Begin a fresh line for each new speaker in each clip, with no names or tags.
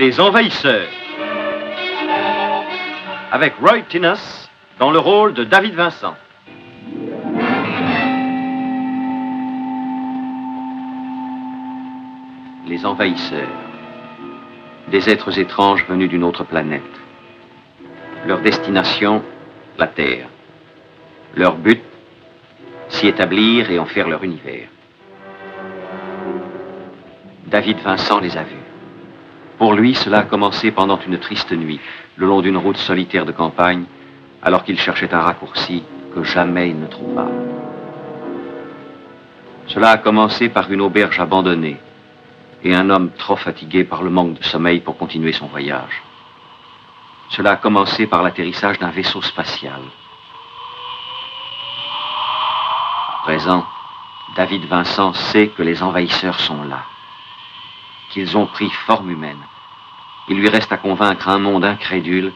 Les Envahisseurs. Avec Roy Tinnus dans le rôle de David Vincent. Les Envahisseurs. Des êtres étranges venus d'une autre planète. Leur destination, la Terre. Leur but, s'y établir et en faire leur univers. David Vincent les a vus. Pour lui, cela a commencé pendant une triste nuit, le long d'une route solitaire de campagne, alors qu'il cherchait un raccourci que jamais il ne trouva. Cela a commencé par une auberge abandonnée et un homme trop fatigué par le manque de sommeil pour continuer son voyage. Cela a commencé par l'atterrissage d'un vaisseau spatial. À présent, David Vincent sait que les envahisseurs sont là, qu'ils ont pris forme humaine. Il lui reste à convaincre un monde incrédule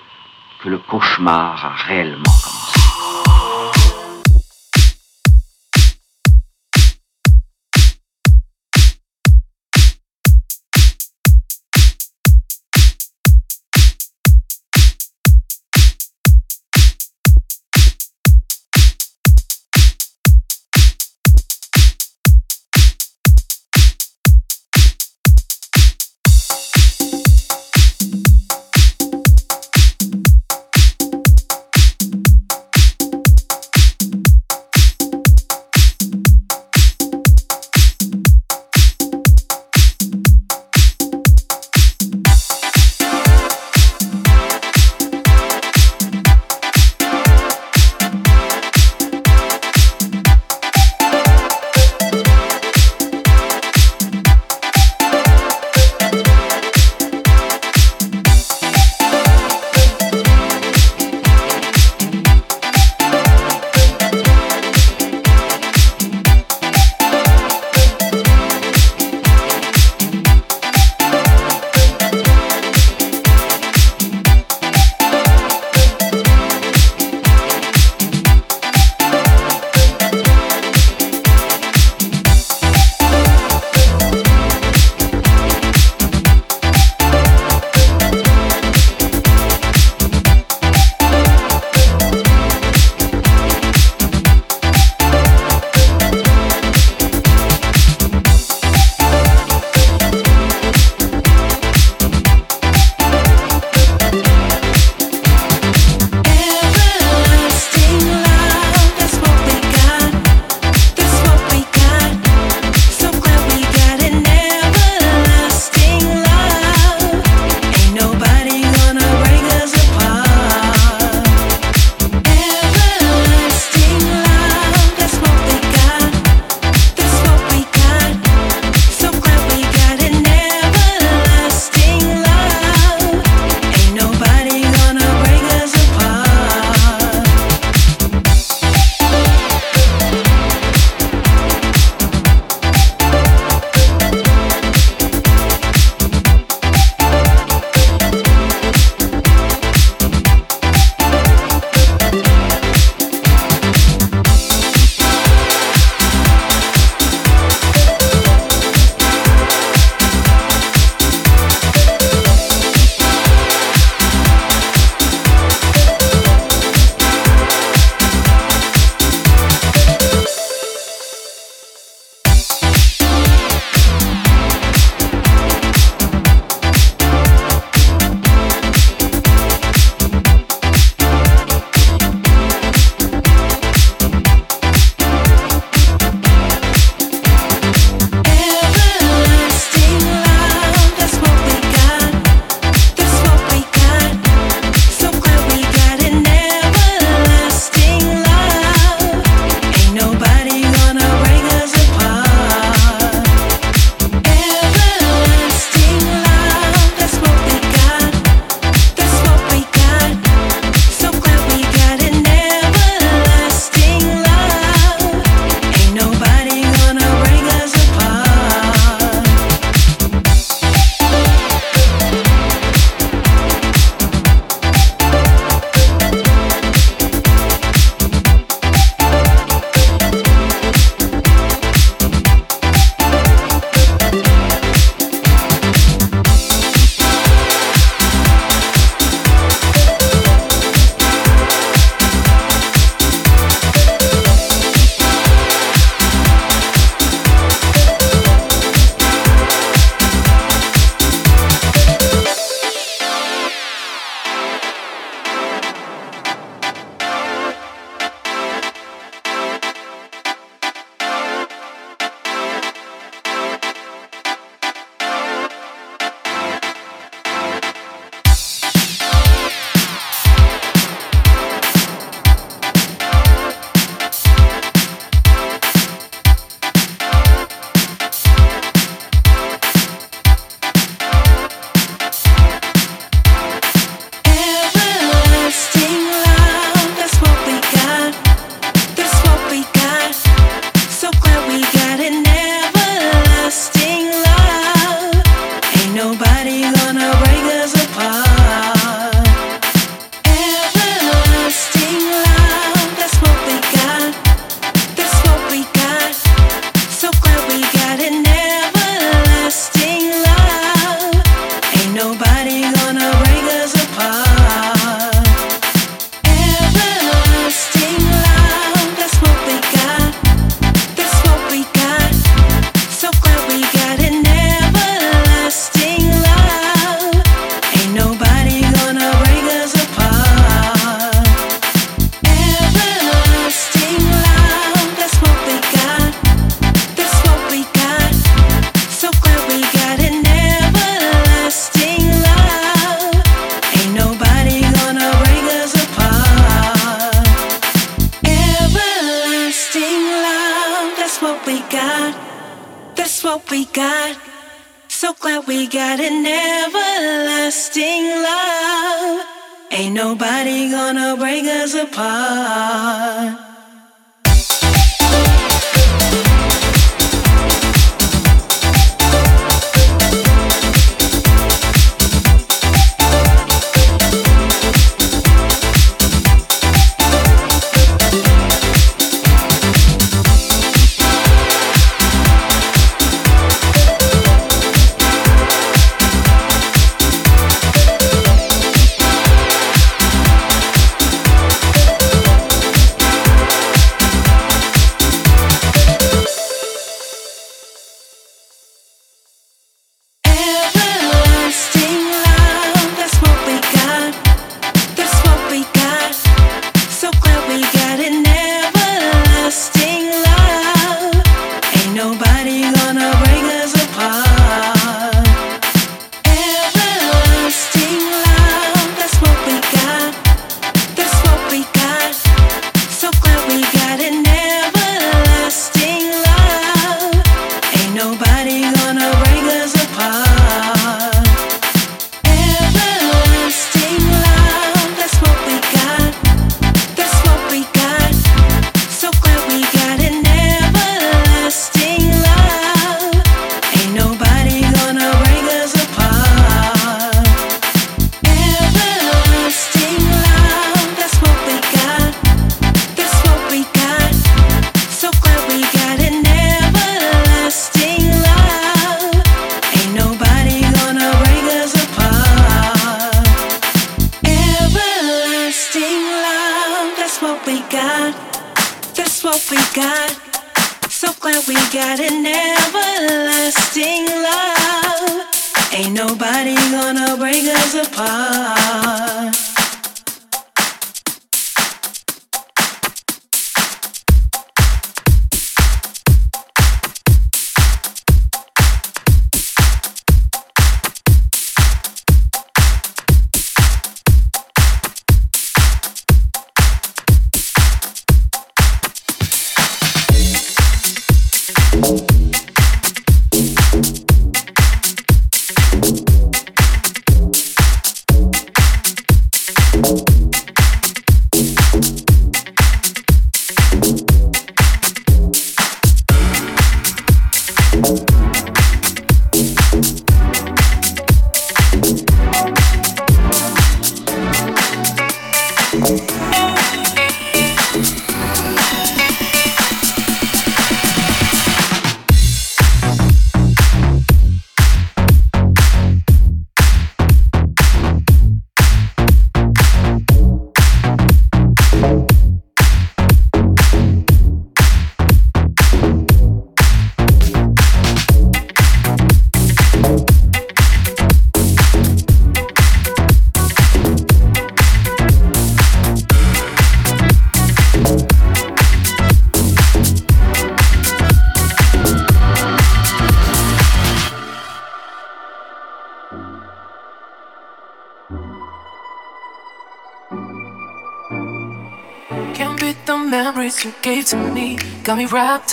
que le cauchemar a réellement commencé.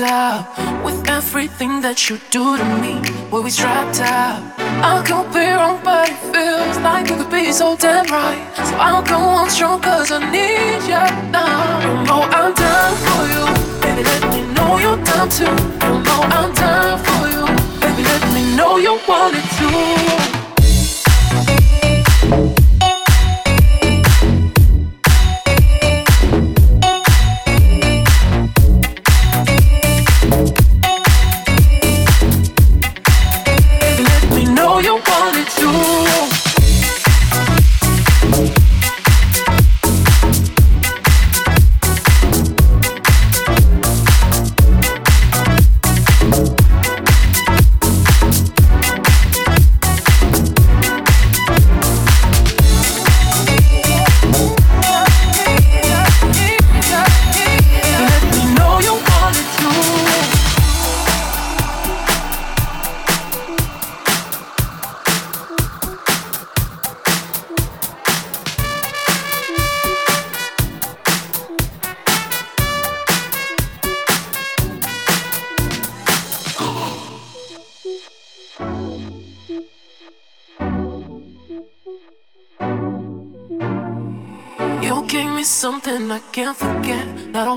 Up with everything that you do to me. We'll be strapped up. I could be wrong, but it feels like it could be so damn right. So I'll go on strong, cause I need you now. You know I'm down for you. Baby, let me know you're down too. You know I'm down for you. Baby, let me know you want it too.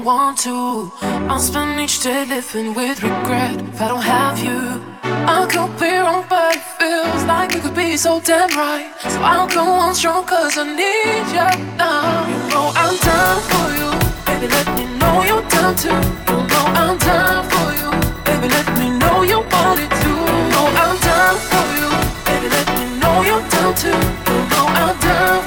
Want to. I'll spend each day living with regret if I don't have you. I could be wrong, but it feels like you could be so damn right. So I'll go on strong, cause I need you now. You know I'm down for you. Baby, let me know you're down too. You know I'm down for you. Baby, let me know you want it too. You know I'm down for you. Baby, let me know you're down too. You know I'm down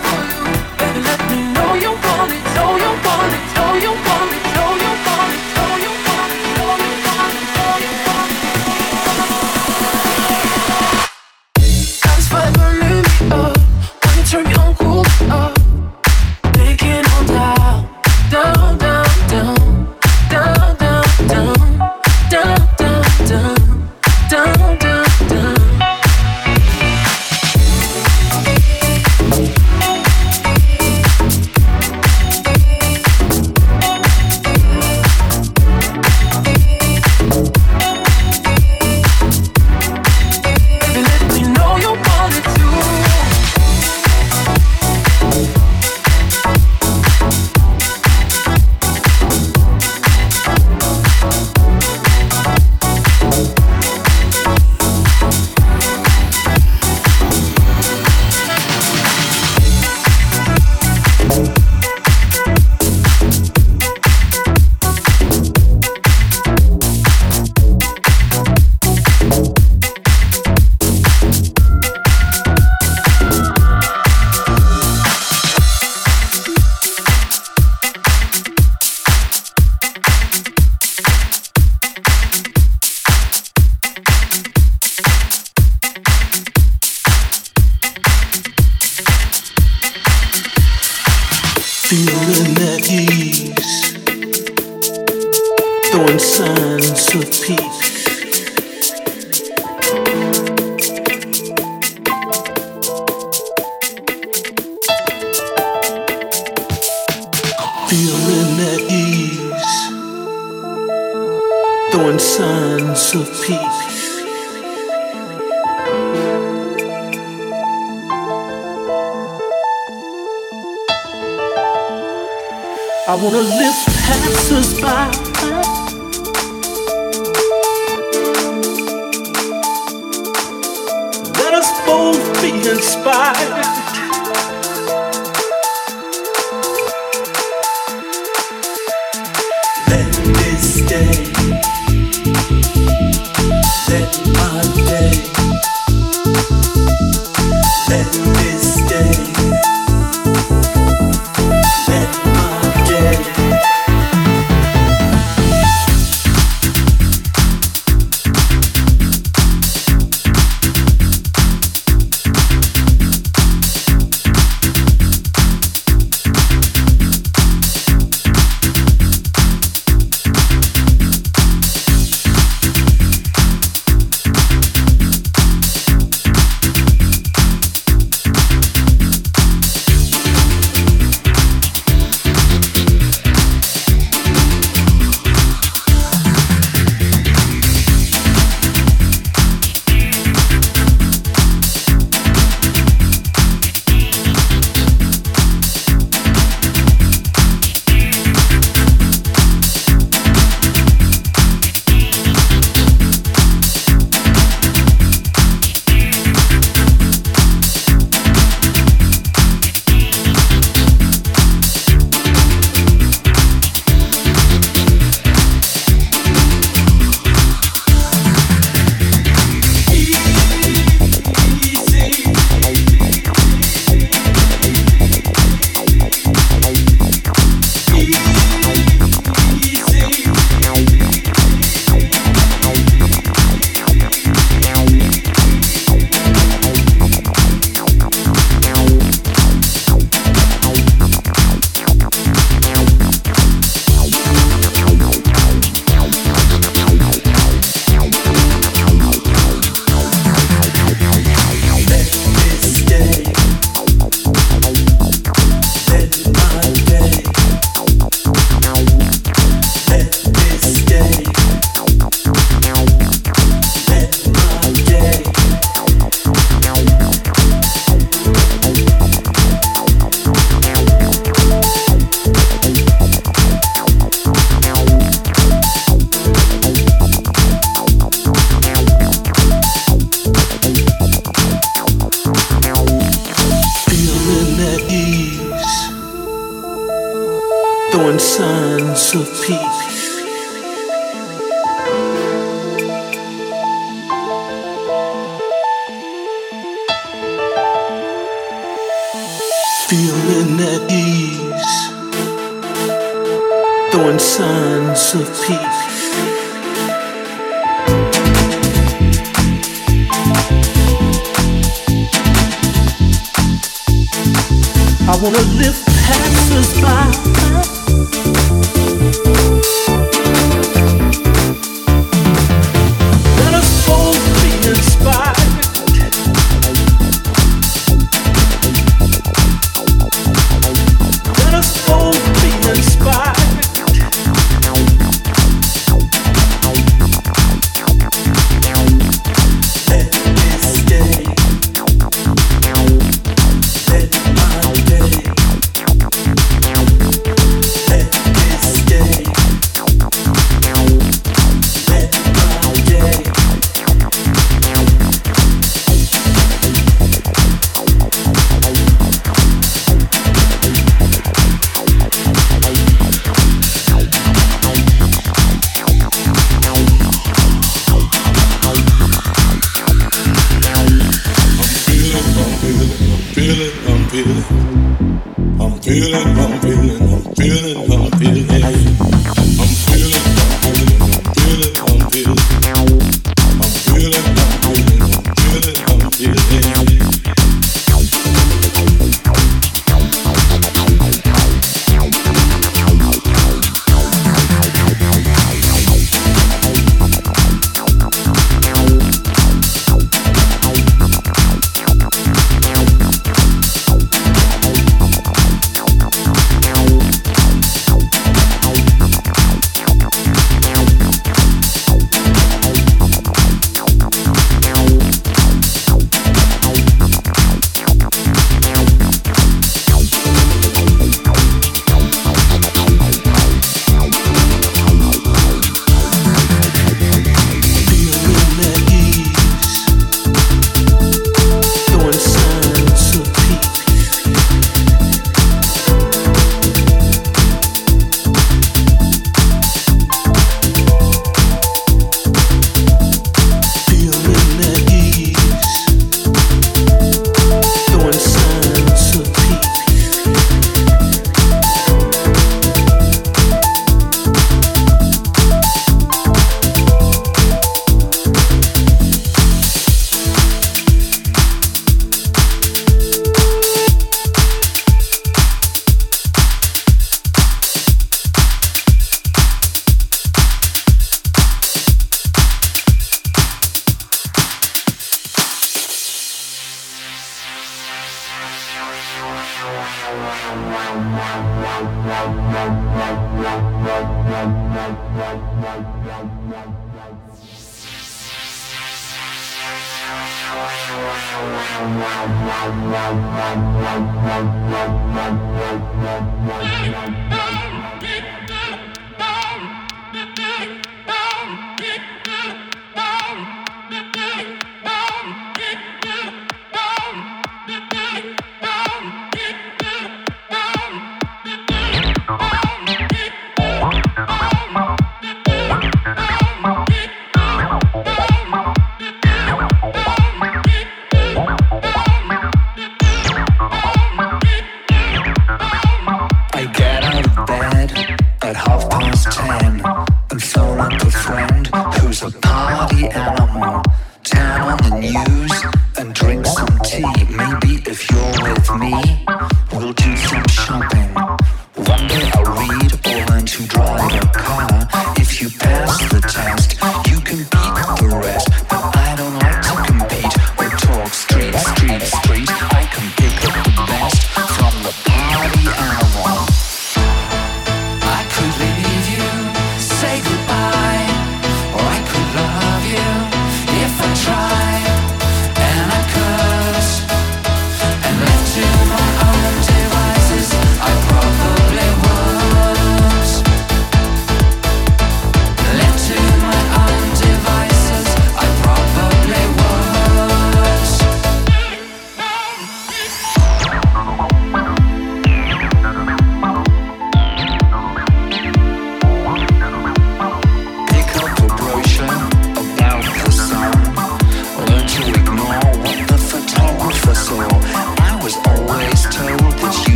Yeah.